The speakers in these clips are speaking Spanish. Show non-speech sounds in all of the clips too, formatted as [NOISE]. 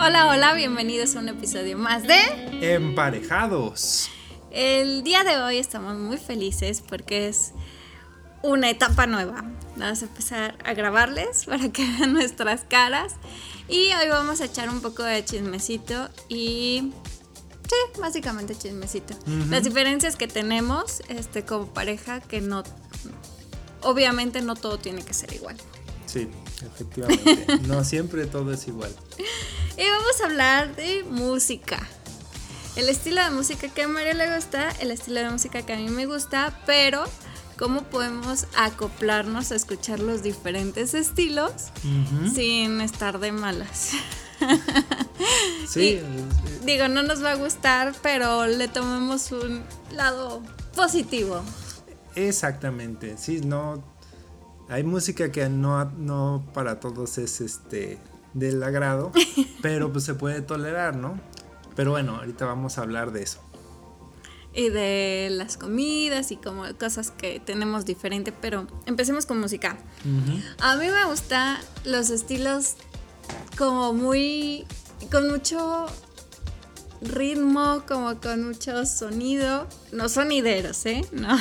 Hola, hola, bienvenidos a un episodio más de Emparejados. El día de hoy estamos muy felices porque es una etapa nueva. Vamos a empezar a grabarles para que vean nuestras caras. Y hoy vamos a echar un poco de chismecito y... Sí, básicamente chismecito. Las diferencias que tenemos este, como pareja que no... Obviamente no todo tiene que ser igual. Sí, efectivamente. no siempre todo es igual. [LAUGHS] Y vamos a hablar de música. El estilo de música que a María le gusta, el estilo de música que a mí me gusta, pero cómo podemos acoplarnos a escuchar los diferentes estilos sin estar de malas. [LAUGHS] Sí. digo, no nos va a gustar, pero le tomemos un lado positivo. Exactamente, sí, no. Hay música que no, no para todos es este del agrado, [LAUGHS] pero pues se puede tolerar, ¿no? Pero bueno, ahorita vamos a hablar de eso. Y de las comidas y como cosas que tenemos diferente, pero empecemos con música. A mí me gustan los estilos como muy, con mucho ritmo, como con mucho sonido, no sonideros, ¿eh? No,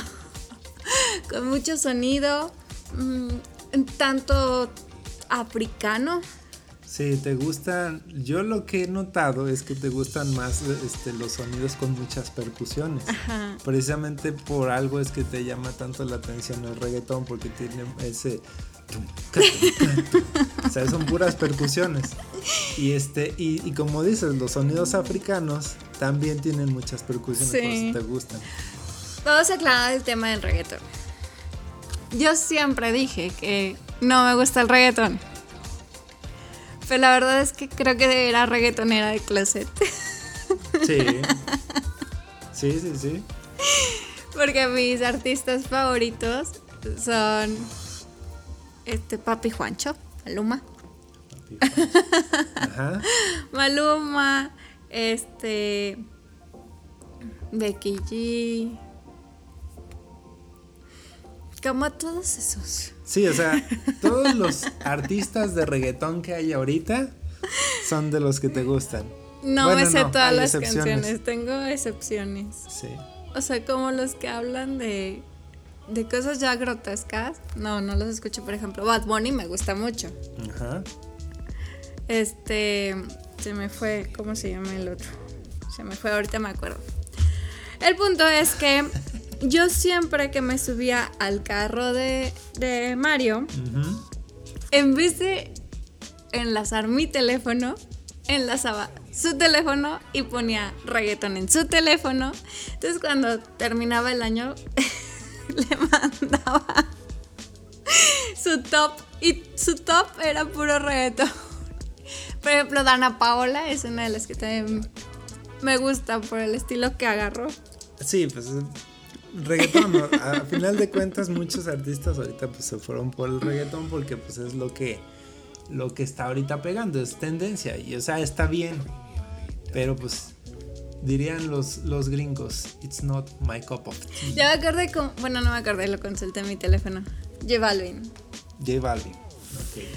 [LAUGHS] con mucho sonido, mm, tanto africano, Sí, te gustan. Yo lo que he notado es que te gustan más este, los sonidos con muchas percusiones. Precisamente por algo es que te llama tanto la atención el reggaetón, porque tiene ese. o sea, son puras percusiones. Y este, y, como dices, los sonidos africanos también tienen muchas percusiones, por si te gustan. Vamos a aclarar el tema del reggaetón. Yo siempre dije que no me gusta el reggaetón. Pero la verdad es que creo que era reggaetonera de closet. Sí. [LAUGHS] Sí, sí, sí. Porque mis artistas favoritos son este Papi Juancho, Maluma. Papi Juancho. Ajá. [LAUGHS] Maluma, este Becky G. Como todos esos. Sí, o sea, todos los artistas de reggaetón que hay ahorita son de los que te gustan. No me sé todas las canciones, tengo excepciones. Sí. O sea, como los que hablan de, de cosas ya grotescas. No, no los escucho, por ejemplo. Bad Bunny me gusta mucho. Ajá. Este, se me fue, ¿cómo se llama el otro? Se me fue, ahorita me acuerdo. El punto es que yo siempre que me subía al carro de, Mario, en vez de enlazar mi teléfono, enlazaba su teléfono y ponía reggaeton en su teléfono. Entonces cuando terminaba el año, [LAUGHS] le mandaba su top y su top era puro reggaeton. Por ejemplo, Dana Paola es una de las que también me gusta por el estilo que agarró. Sí, pues reggaetón, [LAUGHS] a final de cuentas muchos artistas ahorita pues se fueron por el reggaetón porque pues es lo que lo que está ahorita pegando, es tendencia y o sea, está bien. Pero pues dirían los, los gringos, it's not my cup of tea. Ya me acordé con, bueno, no me acordé, lo consulté en mi teléfono. J Balvin. J Balvin.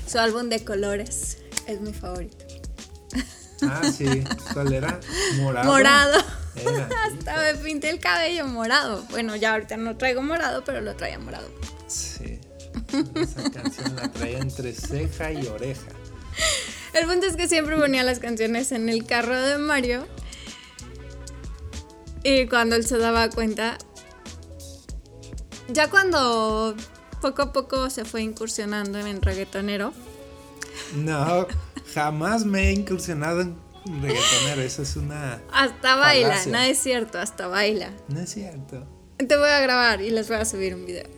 Su álbum de colores es mi favorito. Ah, sí. ¿Cuál era? [LAUGHS] Morado. Morado. [LAUGHS] Hasta me pinté el cabello morado. Bueno, ya ahorita no traigo morado, pero lo traía morado. Sí. Esa canción la traía entre ceja y oreja. El punto es que siempre ponía las canciones en el carro de Mario. Y cuando él se daba cuenta, ya cuando poco a poco se fue incursionando en reggaetonero. No, jamás me he incursionado en reggaetonero, eso es una. Hasta baila, no es cierto, hasta baila. No es cierto. Te voy a grabar y les voy a subir un video.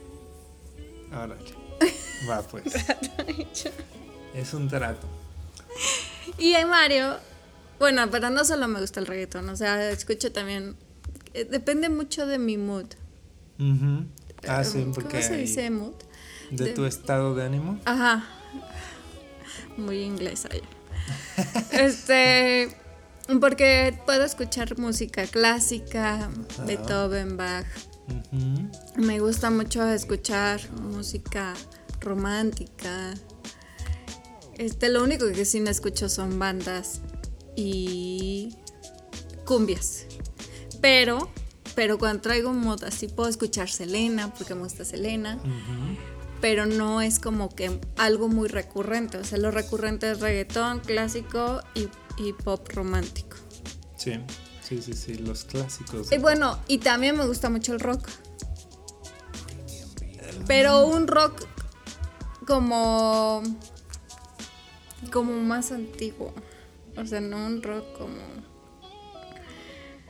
Ahora, va pues. [LAUGHS] es un trato. Y hay Mario, bueno, pero no solo me gusta el reggaetón, o sea, escucho también. Eh, depende mucho de mi mood. Ah, sí, porque. ¿Cómo se dice mood? De, tu estado de ánimo. Ajá. Muy inglesa ya. [LAUGHS] este, porque puedo escuchar música clásica, Beethoven, Bach. Me gusta mucho escuchar música romántica. Este, lo único que sí no escucho son bandas y cumbias. Pero, pero cuando traigo un mod así puedo escuchar Selena, porque me gusta Selena. Pero no es como que algo muy recurrente. O sea, lo recurrente es reggaetón clásico y, y pop romántico. Sí, sí, sí, sí, los clásicos. Y bueno, y también me gusta mucho el rock. Pero un rock como. como más antiguo. O sea, no un rock como.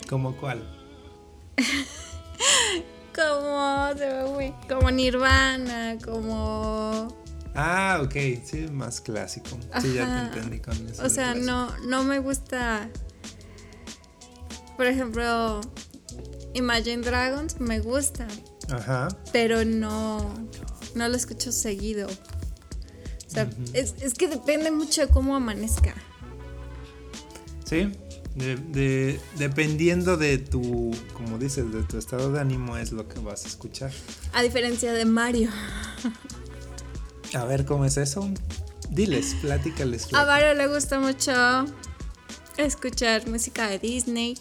¿Como cuál? [LAUGHS] como. se ve muy- como Nirvana, como. Ah, ok, sí, más clásico. Sí, ya te entendí con eso. O sea, clásico. no, no me gusta. Por ejemplo, Imagine Dragons me gusta, Ajá. pero no, no lo escucho seguido. O sea, es, es que depende mucho de cómo amanezca. Sí, de, de- dependiendo de tu, como dices, de tu estado de ánimo es lo que vas a escuchar. A diferencia de Mario. A ver cómo es eso. Diles, platícales. A. Mario le gusta mucho escuchar música de Disney.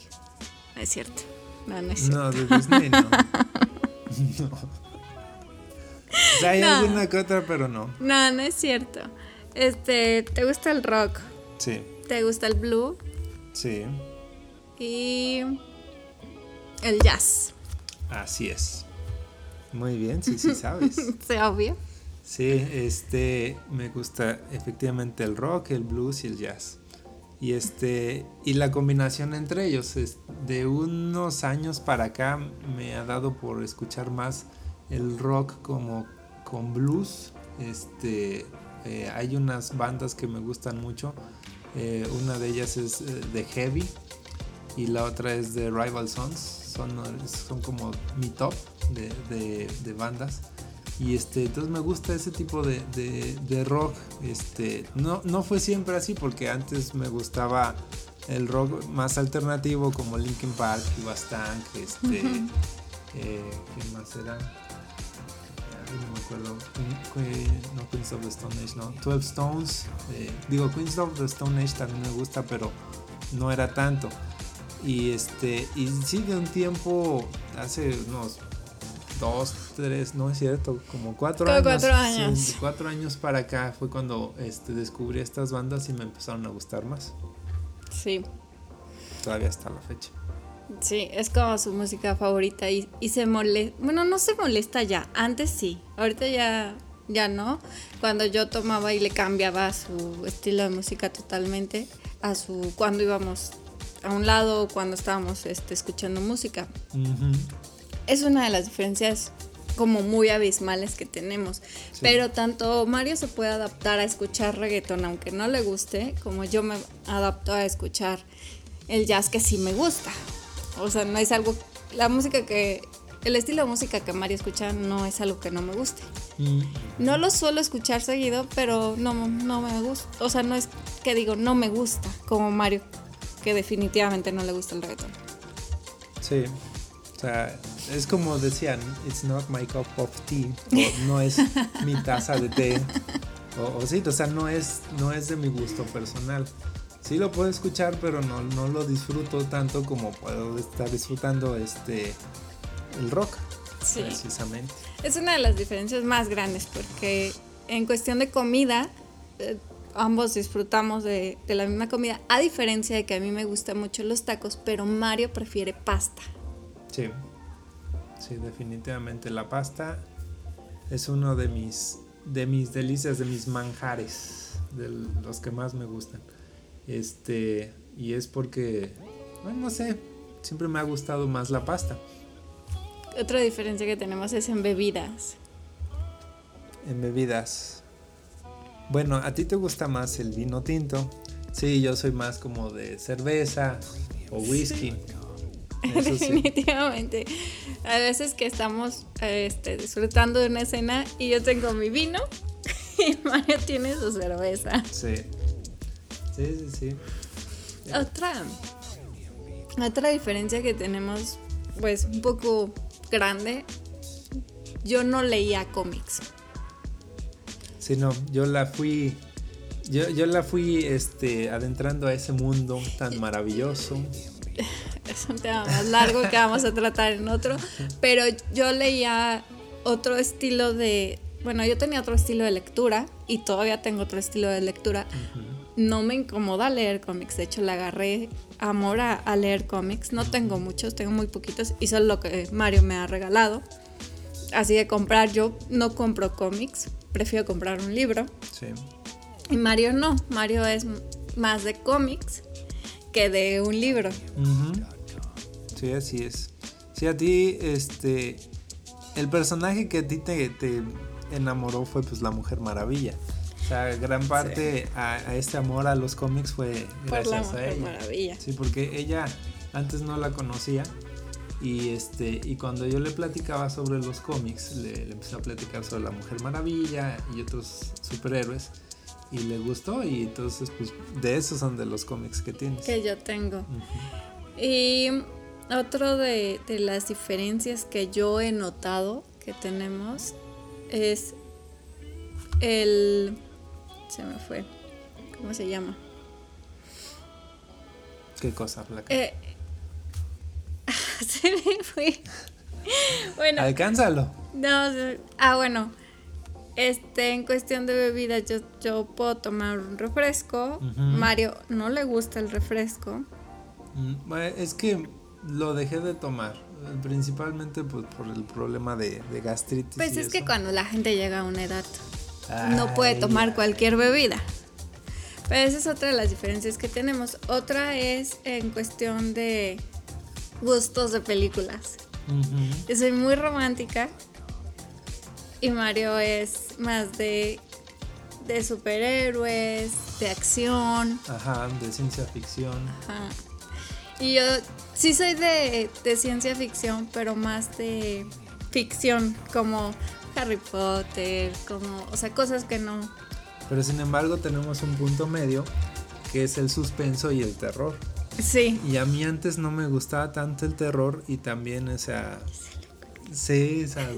No es cierto. No, no es cierto. No, de Disney no. [LAUGHS] [LAUGHS] no. O sea, hay No. alguna que otra, pero no. No, no es cierto. Este, ¿te gusta el rock? Sí, ¿Te gusta el blue? Sí, Y el jazz. así es. Muy bien, sí, sí sabes. [LAUGHS] ¿Se obvio? Sí, este, me gusta efectivamente el rock, el blues y el jazz. Y este, y la combinación entre ellos, es, de unos años para acá me ha dado por escuchar más el rock como con blues. Este, eh, hay unas bandas que me gustan mucho. Eh, una de ellas es eh, de Heavy y la otra es de Rival Sons. Son, son como mi top de, de- de bandas. Y este, entonces me gusta ese tipo de, de- de rock. Este, no, no fue siempre así porque antes me gustaba el rock más alternativo como Linkin Park y este, eh, ¿quién más era? No acuerdo. Queens of the Stone Age, no. 12 Stones. eh, digo, Queens of the Stone Age también me gusta, pero no era tanto. Y este, y sí, de un tiempo, hace unos dos, tres, no es cierto, como cuatro Como años. cuatro años. de cuatro años para acá fue cuando este, descubrí estas bandas y me empezaron a gustar más. Sí. Todavía hasta la fecha. Sí, es como su música favorita y, y se molesta. Bueno, no se molesta ya. Antes sí. Ahorita ya, ya no. Cuando yo tomaba y le cambiaba su estilo de música totalmente a su. cuando íbamos a un lado o cuando estábamos este, escuchando música. Es una de las diferencias como muy abismales que tenemos. Pero tanto Mario se puede adaptar a escuchar reggaeton aunque no le guste, como yo me adapto a escuchar el jazz que sí me gusta. O sea, no es algo, la música que, el estilo de música que Mario escucha no es algo que no me guste. Mm, No lo suelo escuchar seguido, pero no, no me gusta. O sea, no es que digo, no me gusta, como Mario, que definitivamente no le gusta el reggaeton. Sí. O sea, es como decían, it's not my cup of tea, o no es mi taza de té, o, o sí, o sea, no es, no es de mi gusto personal. Sí lo puedo escuchar, pero no, no lo disfruto tanto como puedo estar disfrutando este el rock, Sí. precisamente. Es una de las diferencias más grandes porque en cuestión de comida, eh, ambos disfrutamos de, de la misma comida, a diferencia de que a mí me gustan mucho los tacos, pero Mario prefiere pasta. Sí, sí, definitivamente la pasta es uno de mis, de mis delicias, de mis manjares, de los que más me gustan. Este, y es porque, bueno, no sé, siempre me ha gustado más la pasta. Otra diferencia que tenemos es en bebidas. En bebidas. Bueno, a ti te gusta más el vino tinto. Sí, yo soy más como de cerveza o whisky. [LAUGHS] Sí. Definitivamente. A veces que estamos este, disfrutando de una escena y yo tengo mi vino [LAUGHS] y Mario tiene su cerveza. Sí. Sí, sí, sí. Otra, otra diferencia que tenemos, pues un poco grande, yo no leía cómics. Sí, no, yo la fui Yo, yo la fui este, adentrando a ese mundo tan maravilloso. [LAUGHS] Es un tema más largo que vamos a tratar en otro, pero yo leía otro estilo de, bueno, yo tenía otro estilo de lectura y todavía tengo otro estilo de lectura. No me incomoda leer cómics, de hecho le agarré amor a, a leer cómics. No tengo muchos, tengo muy poquitos y solo lo que Mario me ha regalado. Así de comprar, yo no compro cómics, prefiero comprar un libro. Sí. Y Mario no, Mario es más de cómics que de un libro. Sí, así es. Sí, a ti, este, el personaje que a ti te, te enamoró fue pues la Mujer Maravilla. O sea, gran parte a, a este amor a los cómics fue Por la gracias a Mujer ella. Maravilla. Sí, porque ella antes no la conocía y este y cuando yo le platicaba sobre los cómics, le, le empecé a platicar sobre la Mujer Maravilla y otros superhéroes y le gustó y entonces pues de esos son de los cómics que tienes. Que yo tengo. Y otro de, de las diferencias que yo he notado que tenemos es el... Se me fue. ¿Cómo se llama? ¿Qué cosa, Flaca? Eh, [LAUGHS] se me fue. [LAUGHS] Bueno, Alcánzalo. no, ah, bueno. Este, en cuestión de bebidas, yo, yo puedo tomar un refresco. Mario no le gusta el refresco. Mm, es que lo dejé de tomar, eh, principalmente pues, por el problema de, de gastritis. Pues es que cuando la gente llega a una edad no puede tomar cualquier bebida. Pero esa es otra de las diferencias que tenemos. Otra es en cuestión de gustos de películas. Yo soy muy romántica y Mario es más de, de superhéroes, de acción. Ajá, de ciencia ficción. Ajá. Y yo sí soy de, de ciencia ficción, pero más de ficción, como Harry Potter, como, o sea, cosas que no, Pero sin embargo tenemos un punto medio que es el suspenso y el terror. Sí, Y a mí antes no me gustaba tanto el terror y también, o sea, sí, o sea,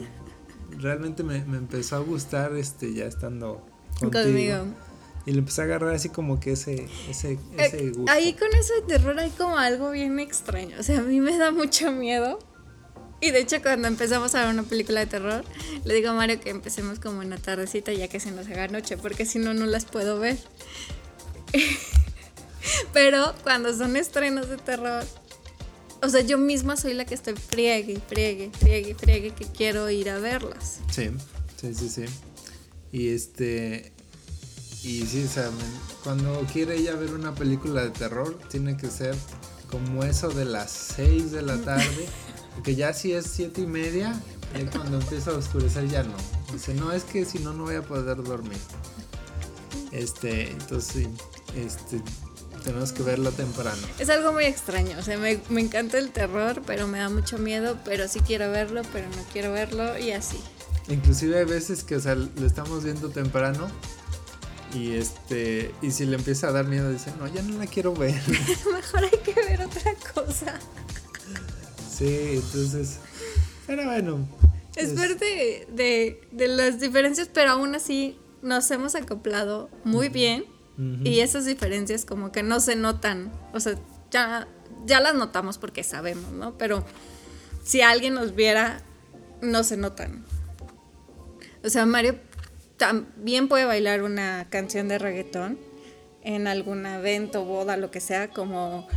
realmente me, me empezó a gustar este ya estando contigo. conmigo. Y le empecé a agarrar así como que ese, ese, ese Eh, gusto. ahí con eso de terror hay como algo bien extraño. O sea, a mí me da mucho miedo. Y de hecho cuando empezamos a ver una película de terror, le digo a Mario que empecemos como en la tardecita ya que se nos haga noche, porque si no, no las puedo ver. [LAUGHS] Pero cuando son estrenos de terror, o sea, yo misma soy la que estoy friegue, friegue, friegue, friegue, que quiero ir a verlas. Sí, sí, sí, sí. Y este. Y sí, o sea, cuando quiere ella ver una película de terror, tiene que ser como eso de las 6 de la tarde. [LAUGHS] Porque ya si es siete y media, ya cuando empieza a oscurecer ya no. Dice, no, es que si no, no voy a poder dormir. Este, entonces este, tenemos que verlo temprano. Es algo muy extraño, o sea, me, me encanta el terror, pero me da mucho miedo, pero sí quiero verlo, pero no quiero verlo y así. Inclusive hay veces que, o sea, lo estamos viendo temprano y este y si le empieza a dar miedo dice, "No, ya no la quiero ver." [LAUGHS] Mejor hay que ver otra cosa. Sí, entonces pero bueno. Es es- parte de, de las diferencias, pero aún así nos hemos acoplado muy bien y esas diferencias como que no se notan, o sea, ya, ya las notamos porque sabemos, ¿no? Pero si alguien nos viera, no se notan. O sea, Mario también puede bailar una canción de reggaetón en algún evento, boda, lo que sea, como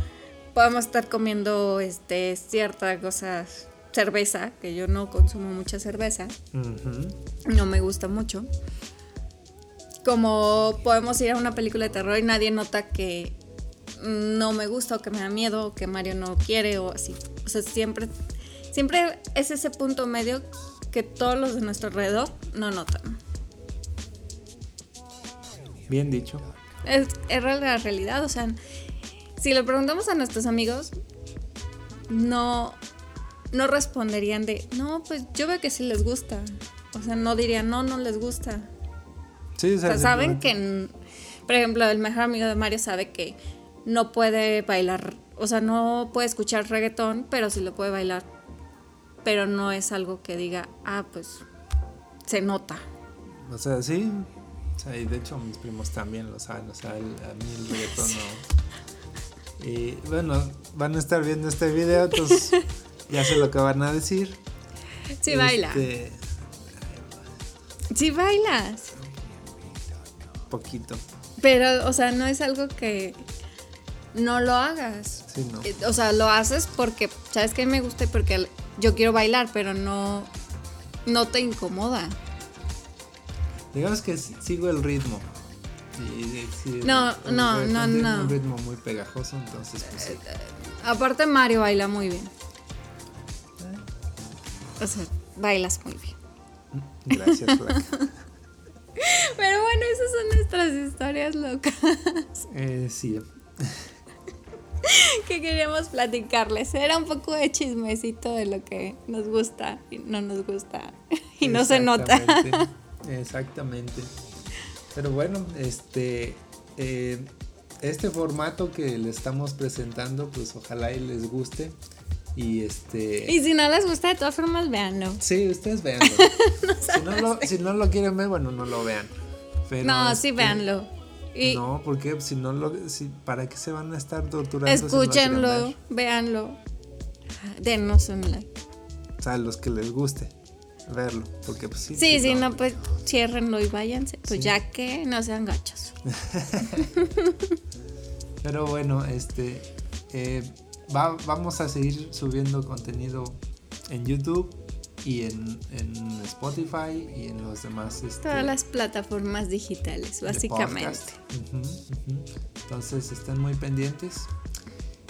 podemos estar comiendo este ciertas cosas, cerveza, que yo no consumo mucha cerveza, no me gusta mucho. Como podemos ir a una película de terror y nadie nota que no me gusta o que me da miedo o que Mario no quiere o así. O sea, siempre, siempre es ese punto medio que todos los de nuestro alrededor no notan. Bien dicho. Es, es la realidad, o sea, si le preguntamos a nuestros amigos, no, no responderían de, no, pues yo veo que sí les gusta. O sea, no dirían, no, no les gusta. Sí, O sea, saben que, por ejemplo, el mejor amigo de Mario sabe que no puede bailar, o sea, no puede escuchar reggaetón, pero sí lo puede bailar. Pero no es algo que diga, ah, pues se nota. O sea, sí. O sea, y de hecho mis primos también lo saben, o sea, el- a mí el reggaetón no. Y bueno, van a estar viendo este video, entonces [LAUGHS] ya sé lo que van a decir. Sí, baila. Este, Sí, bailas. poquito, Pero, o sea, no es algo que no lo hagas. sí, no. Eh, O sea, lo haces porque, ¿sabes qué me gusta? Y porque yo quiero bailar, pero no, no te incomoda. Digamos que sigo el ritmo. Sí, No, el no, no, tiene no. Un ritmo muy pegajoso, entonces pues sí. Aparte, Mario baila muy bien. O sea, bailas muy bien. Gracias. [LAUGHS] Pero bueno, esas son nuestras historias locas Eh, sí, [LAUGHS] que queríamos platicarles. Era un poco de chismecito de lo que nos gusta y no nos gusta. [LAUGHS] Y no se nota. Exactamente. Pero bueno, este eh, este formato que le estamos presentando, pues ojalá y les guste. Y este Y si no les gusta, de todas formas, véanlo. sí, ustedes véanlo. [LAUGHS] si, no lo, si no lo quieren ver, bueno, no lo vean. Pero, no, sí, este, véanlo. Y No, porque si no lo si, ¿para qué se van a estar torturando? si no escúchenlo, ver? véanlo. Denos un like. O sea, los que les guste verlo, porque pues sí. Sí, sí, no. no, pues ciérrenlo y váyanse. Pues Sí. ya que no sean gachos. [LAUGHS] Pero bueno, este eh, va- vamos a seguir subiendo contenido en YouTube y en, en Spotify y en los demás. este, Todas las plataformas digitales, básicamente. Entonces estén muy pendientes.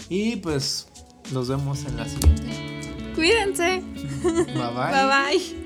Y pues nos vemos en la siguiente. Cuídense. Bye bye. bye. bye.